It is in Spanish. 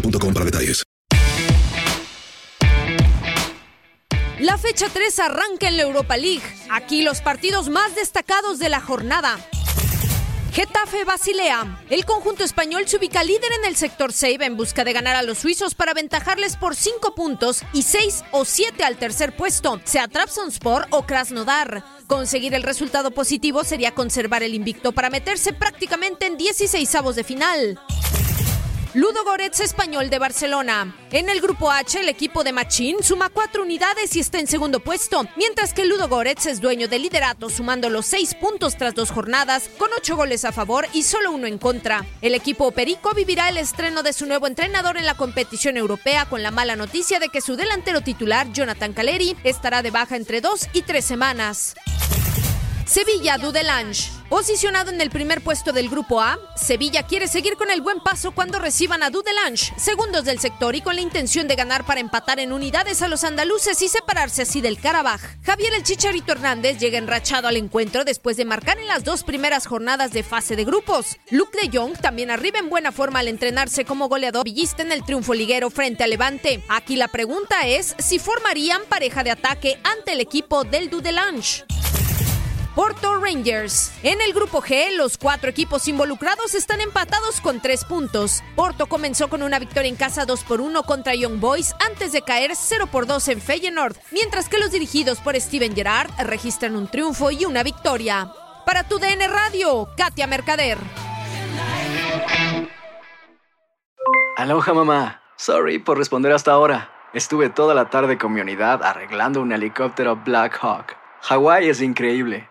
para detalles. La fecha 3 arranca en la Europa League. Aquí los partidos más destacados de la jornada. Getafe Basilea. El conjunto español se ubica líder en el sector save en busca de ganar a los suizos para aventajarles por 5 puntos y 6 o 7 al tercer puesto, sea Trabzonspor o Krasnodar. Conseguir el resultado positivo sería conservar el invicto para meterse prácticamente en 16 avos de final. Ludo Goretz español de Barcelona. En el grupo H, el equipo de Machín suma cuatro unidades y está en segundo puesto, mientras que Ludo Goretz es dueño del liderato, sumando los seis puntos tras dos jornadas, con ocho goles a favor y solo uno en contra. El equipo Perico vivirá el estreno de su nuevo entrenador en la competición europea con la mala noticia de que su delantero titular, Jonathan Caleri, estará de baja entre dos y tres semanas. Sevilla Dudelange. Posicionado en el primer puesto del grupo A, Sevilla quiere seguir con el buen paso cuando reciban a Dudelange, segundos del sector y con la intención de ganar para empatar en unidades a los andaluces y separarse así del Karabaj. Javier el Chicharito Hernández llega enrachado al encuentro después de marcar en las dos primeras jornadas de fase de grupos. Luke de Jong también arriba en buena forma al entrenarse como goleador villista en el triunfo liguero frente a Levante. Aquí la pregunta es si formarían pareja de ataque ante el equipo del Dudelange. Porto Rangers. En el grupo G, los cuatro equipos involucrados están empatados con tres puntos. Porto comenzó con una victoria en casa 2 por 1 contra Young Boys antes de caer 0 por 2 en Feyenoord, mientras que los dirigidos por Steven Gerrard registran un triunfo y una victoria. Para tu DN Radio, Katia Mercader. Aloha mamá. Sorry por responder hasta ahora. Estuve toda la tarde con mi unidad arreglando un helicóptero Black Hawk. Hawái es increíble.